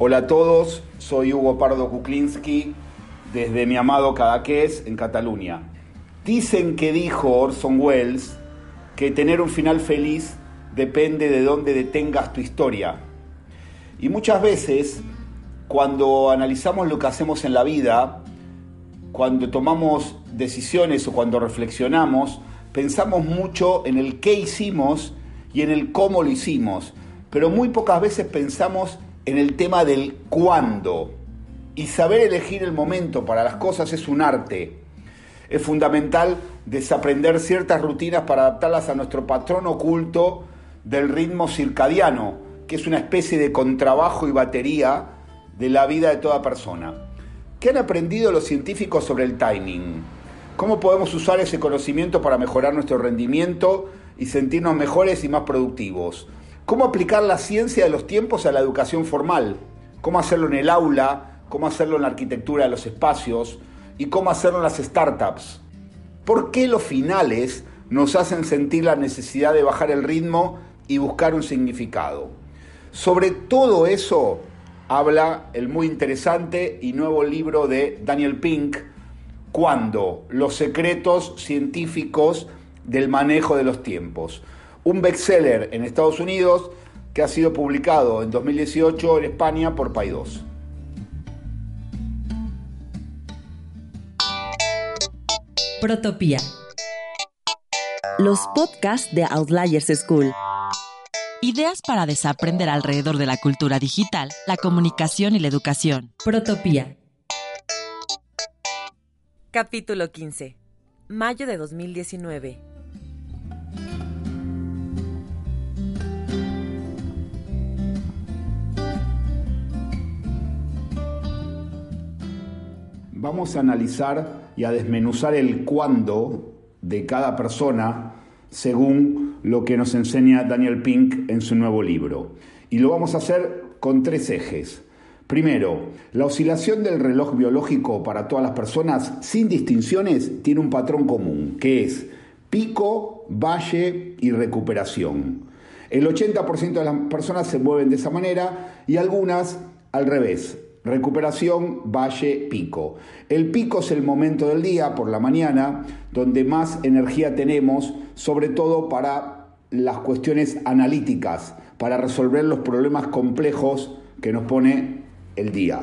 Hola a todos, soy Hugo Pardo Kuklinski desde mi amado Cadaqués en Cataluña. Dicen que dijo Orson Welles que tener un final feliz depende de dónde detengas tu historia. Y muchas veces, cuando analizamos lo que hacemos en la vida, cuando tomamos decisiones o cuando reflexionamos, pensamos mucho en el qué hicimos y en el cómo lo hicimos, pero muy pocas veces pensamos en el tema del cuándo. Y saber elegir el momento para las cosas es un arte. Es fundamental desaprender ciertas rutinas para adaptarlas a nuestro patrón oculto del ritmo circadiano, que es una especie de contrabajo y batería de la vida de toda persona. ¿Qué han aprendido los científicos sobre el timing? ¿Cómo podemos usar ese conocimiento para mejorar nuestro rendimiento y sentirnos mejores y más productivos? Cómo aplicar la ciencia de los tiempos a la educación formal, cómo hacerlo en el aula, cómo hacerlo en la arquitectura de los espacios y cómo hacerlo en las startups. ¿Por qué los finales nos hacen sentir la necesidad de bajar el ritmo y buscar un significado? Sobre todo eso habla el muy interesante y nuevo libro de Daniel Pink, Cuando los secretos científicos del manejo de los tiempos un bestseller en Estados Unidos que ha sido publicado en 2018 en España por Paidós. Protopía. Los podcasts de Outliers School. Ideas para desaprender alrededor de la cultura digital, la comunicación y la educación. Protopía. Capítulo 15. Mayo de 2019. Vamos a analizar y a desmenuzar el cuándo de cada persona según lo que nos enseña Daniel Pink en su nuevo libro. Y lo vamos a hacer con tres ejes. Primero, la oscilación del reloj biológico para todas las personas sin distinciones tiene un patrón común, que es pico, valle y recuperación. El 80% de las personas se mueven de esa manera y algunas al revés, Recuperación, valle, pico. El pico es el momento del día, por la mañana, donde más energía tenemos, sobre todo para las cuestiones analíticas, para resolver los problemas complejos que nos pone el día.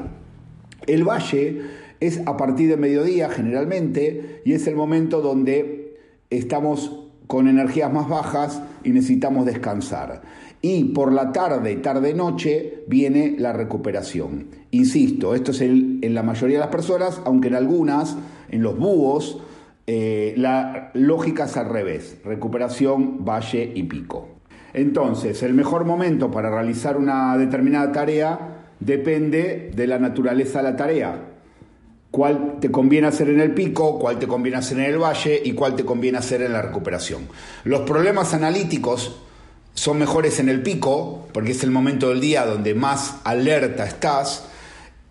El valle es a partir de mediodía generalmente y es el momento donde estamos con energías más bajas y necesitamos descansar y por la tarde, tarde-noche, viene la recuperación. Insisto, esto es en la mayoría de las personas, aunque en algunas, en los búhos, eh, la lógica es al revés, recuperación, valle y pico. Entonces, el mejor momento para realizar una determinada tarea depende de la naturaleza de la tarea. Cuál te conviene hacer en el pico, cuál te conviene hacer en el valle y cuál te conviene hacer en la recuperación. Los problemas analíticos son mejores en el pico, porque es el momento del día donde más alerta estás,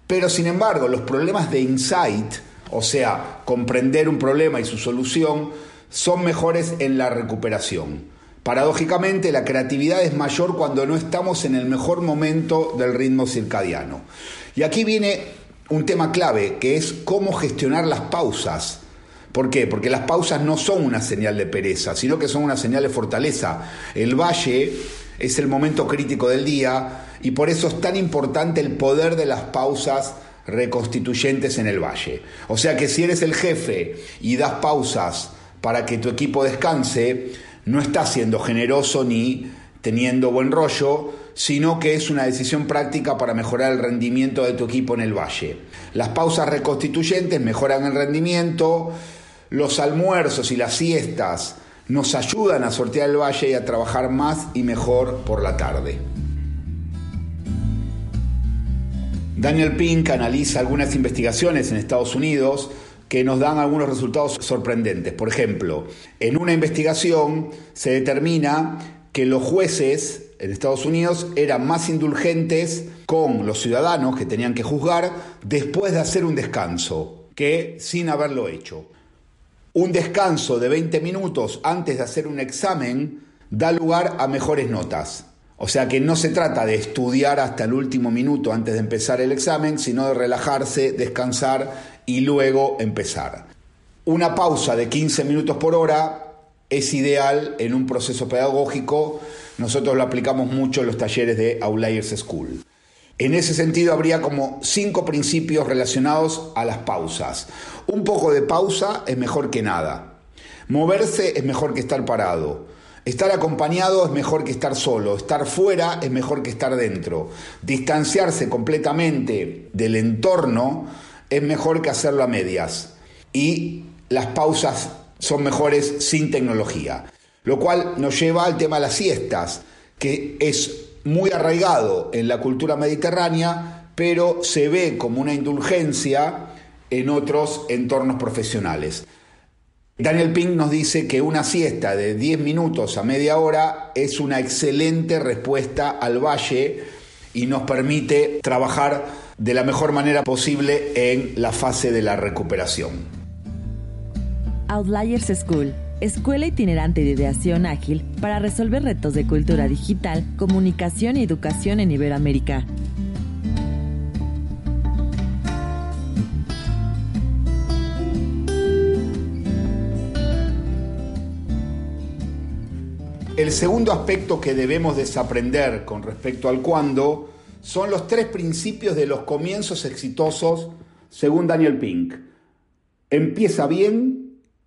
pero sin embargo los problemas de insight, o sea, comprender un problema y su solución, son mejores en la recuperación. Paradójicamente, la creatividad es mayor cuando no estamos en el mejor momento del ritmo circadiano. Y aquí viene un tema clave, que es cómo gestionar las pausas ¿Por qué? Porque las pausas no son una señal de pereza, sino que son una señal de fortaleza. El valle es el momento crítico del día y por eso es tan importante el poder de las pausas reconstituyentes en el valle. O sea que si eres el jefe y das pausas para que tu equipo descanse, no estás siendo generoso ni teniendo buen rollo, sino que es una decisión práctica para mejorar el rendimiento de tu equipo en el valle. Las pausas reconstituyentes mejoran el rendimiento, los almuerzos y las siestas nos ayudan a sortear el valle y a trabajar más y mejor por la tarde. Daniel Pink analiza algunas investigaciones en Estados Unidos que nos dan algunos resultados sorprendentes. Por ejemplo, en una investigación se determina que los jueces en Estados Unidos eran más indulgentes con los ciudadanos que tenían que juzgar después de hacer un descanso que sin haberlo hecho. Un descanso de 20 minutos antes de hacer un examen da lugar a mejores notas. O sea que no se trata de estudiar hasta el último minuto antes de empezar el examen, sino de relajarse, descansar y luego empezar. Una pausa de 15 minutos por hora es ideal en un proceso pedagógico. Nosotros lo aplicamos mucho en los talleres de Outliers School. En ese sentido habría como cinco principios relacionados a las pausas. Un poco de pausa es mejor que nada. Moverse es mejor que estar parado. Estar acompañado es mejor que estar solo. Estar fuera es mejor que estar dentro. Distanciarse completamente del entorno es mejor que hacerlo a medias. Y las pausas son mejores sin tecnología. Lo cual nos lleva al tema de las siestas, que es muy arraigado en la cultura mediterránea, pero se ve como una indulgencia en otros entornos profesionales. Daniel Pink nos dice que una siesta de 10 minutos a media hora es una excelente respuesta al valle y nos permite trabajar de la mejor manera posible en la fase de la recuperación. Outliers School escuela itinerante de ideación ágil para resolver retos de cultura digital, comunicación y educación en Iberoamérica. El segundo aspecto que debemos desaprender con respecto al cuándo son los tres principios de los comienzos exitosos según Daniel Pink. Empieza bien,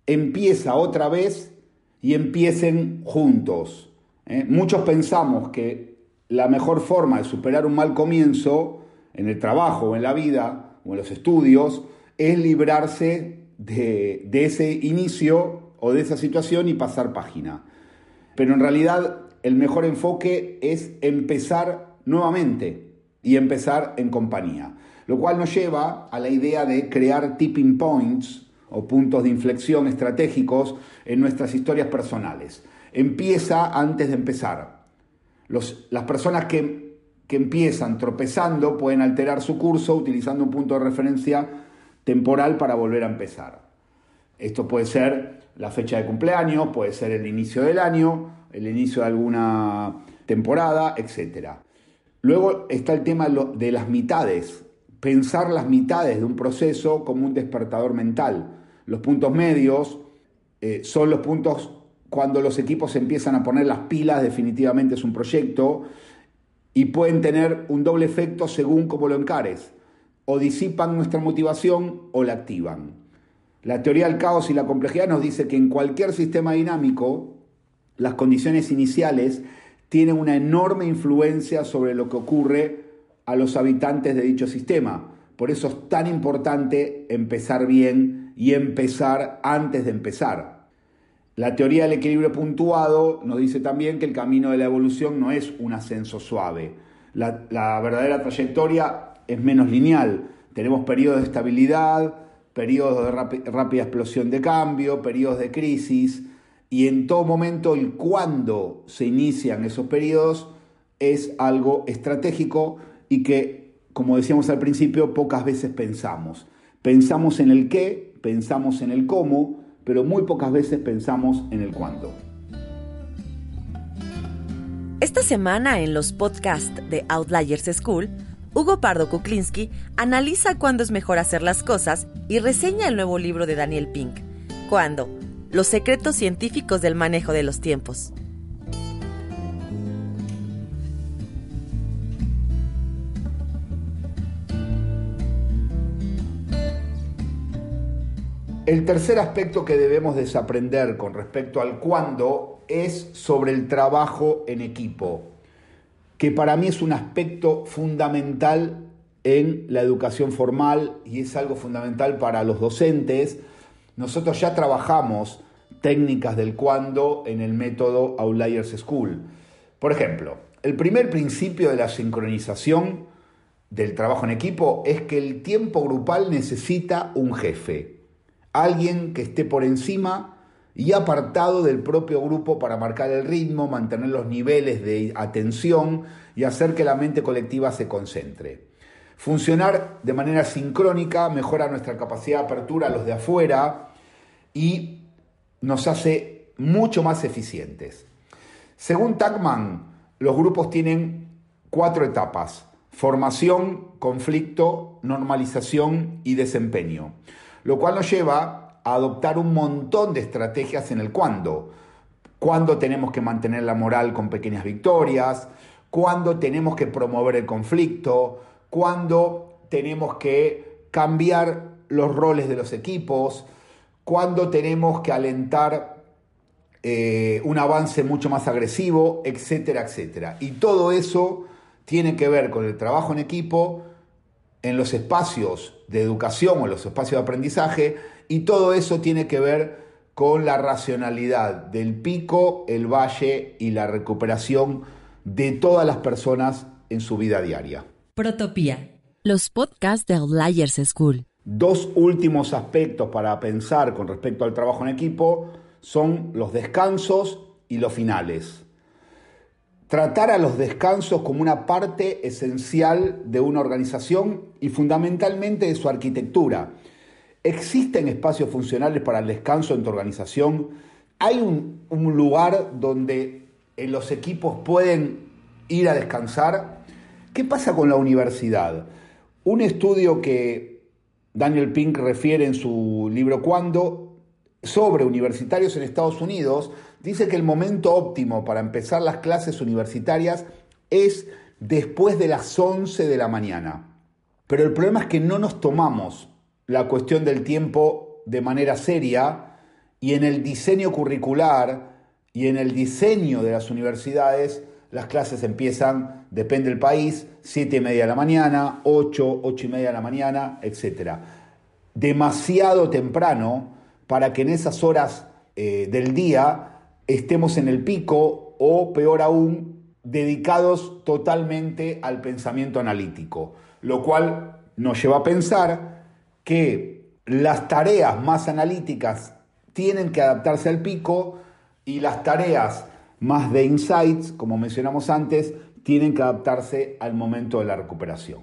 empieza otra vez y empiecen juntos. ¿eh? Muchos pensamos que la mejor forma de superar un mal comienzo en el trabajo, en la vida o en los estudios es librarse de, de ese inicio o de esa situación y pasar página. Pero en realidad el mejor enfoque es empezar nuevamente y empezar en compañía. Lo cual nos lleva a la idea de crear tipping points o puntos de inflexión estratégicos en nuestras historias personales. Empieza antes de empezar. las personas que, que empiezan tropezando pueden alterar su curso utilizando un punto de referencia temporal para volver a empezar. Esto puede ser la fecha de cumpleaños, puede ser el inicio del año, el inicio de alguna temporada, etc. Luego está el tema de las mitades, pensar las mitades de un proceso como un despertador mental. Los puntos medios eh, son los puntos cuando los equipos empiezan a poner las pilas, definitivamente es un proyecto, y pueden tener un doble efecto según cómo lo encares. O disipan nuestra motivación o la activan. La teoría del caos y la complejidad nos dice que en cualquier sistema dinámico, las condiciones iniciales tienen una enorme influencia sobre lo que ocurre a los habitantes de dicho sistema. Por eso es tan importante empezar bien y empezar antes de empezar. La teoría del equilibrio puntuado nos dice también que el camino de la evolución no es un ascenso suave. La, verdadera trayectoria es menos lineal. Tenemos periodos de estabilidad, periodos de rápida explosión de cambio, periodos de crisis, y en todo momento el cuándo se inician esos periodos es algo estratégico y que como decíamos al principio, pocas veces pensamos. Pensamos en el qué, pensamos en el cómo, pero muy pocas veces pensamos en el cuándo. Esta semana en los podcasts de Outliers School, Hugo Pardo Kuklinski analiza cuándo es mejor hacer las cosas y reseña el nuevo libro de Daniel Pink, Cuándo, los secretos científicos del manejo de los tiempos. El tercer aspecto que debemos desaprender con respecto al cuándo es sobre el trabajo en equipo, que para mí es un aspecto fundamental en la educación formal y es algo fundamental para los docentes. Nosotros ya trabajamos técnicas del cuándo en el método Outliers School. Por ejemplo, el primer principio de la sincronización del trabajo en equipo es que el tiempo grupal necesita un jefe alguien que esté por encima y apartado del propio grupo para marcar el ritmo, mantener los niveles de atención y hacer que la mente colectiva se concentre. Funcionar de manera sincrónica mejora nuestra capacidad de apertura a los de afuera y nos hace mucho más eficientes. Según Tagman, los grupos tienen cuatro etapas. Formación, conflicto, normalización y desempeño. Lo cual nos lleva a adoptar un montón de estrategias en el cuándo. Cuándo tenemos que mantener la moral con pequeñas victorias, cuándo tenemos que promover el conflicto, cuándo tenemos que cambiar los roles de los equipos, cuándo tenemos que alentar eh, un avance mucho más agresivo, etcétera, etcétera. Y todo eso tiene que ver con el trabajo en equipo, en los espacios de educación o en los espacios de aprendizaje, y todo eso tiene que ver con la racionalidad del pico, el valle y la recuperación de todas las personas en su vida diaria. Protopía. Los podcasts de Outliers School. Dos últimos aspectos para pensar con respecto al trabajo en equipo son los descansos y los finales. Tratar a los descansos como una parte esencial de una organización y fundamentalmente de su arquitectura. ¿Existen espacios funcionales para el descanso en tu organización? ¿Hay un, un lugar donde los equipos pueden ir a descansar? ¿Qué pasa con la universidad? Un estudio que Daniel Pink refiere en su libro Cuando sobre universitarios en Estados Unidos dice que el momento óptimo para empezar las clases universitarias es después de las 11 de la mañana. Pero el problema es que no nos tomamos la cuestión del tiempo de manera seria y en el diseño curricular y en el diseño de las universidades las clases empiezan, depende del país, 7 y media de la mañana, 8, 8 y media de la mañana, etc. Demasiado temprano para que en esas horas eh, del día estemos en el pico o, peor aún, dedicados totalmente al pensamiento analítico, lo cual nos lleva a pensar que las tareas más analíticas tienen que adaptarse al pico y las tareas más de insights, como mencionamos antes, tienen que adaptarse al momento de la recuperación.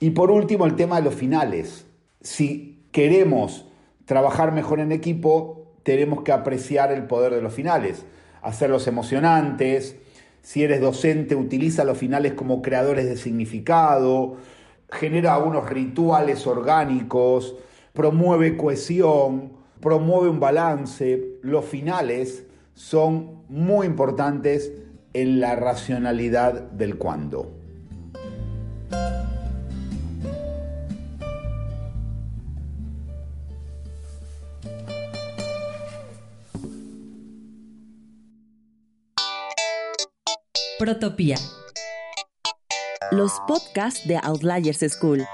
Y por último, el tema de los finales. Si queremos trabajar mejor en equipo, tenemos que apreciar el poder de los finales, hacerlos emocionantes. Si eres docente, utiliza los finales como creadores de significado, genera unos rituales orgánicos, promueve cohesión, promueve un balance. Los finales son muy importantes en la racionalidad del cuándo. Protopía. Los podcasts de Outliers School.